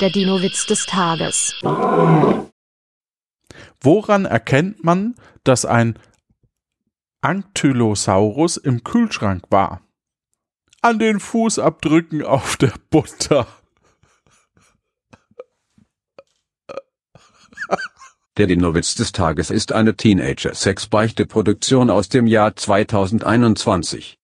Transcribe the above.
Der Dino-Witz des Tages. Woran erkennt man, dass ein Ankylosaurus im Kühlschrank war? An den Fußabdrücken auf der Butter. Der Dinowitz des Tages ist eine Teenager-Sex-Beichte-Produktion aus dem Jahr 2021.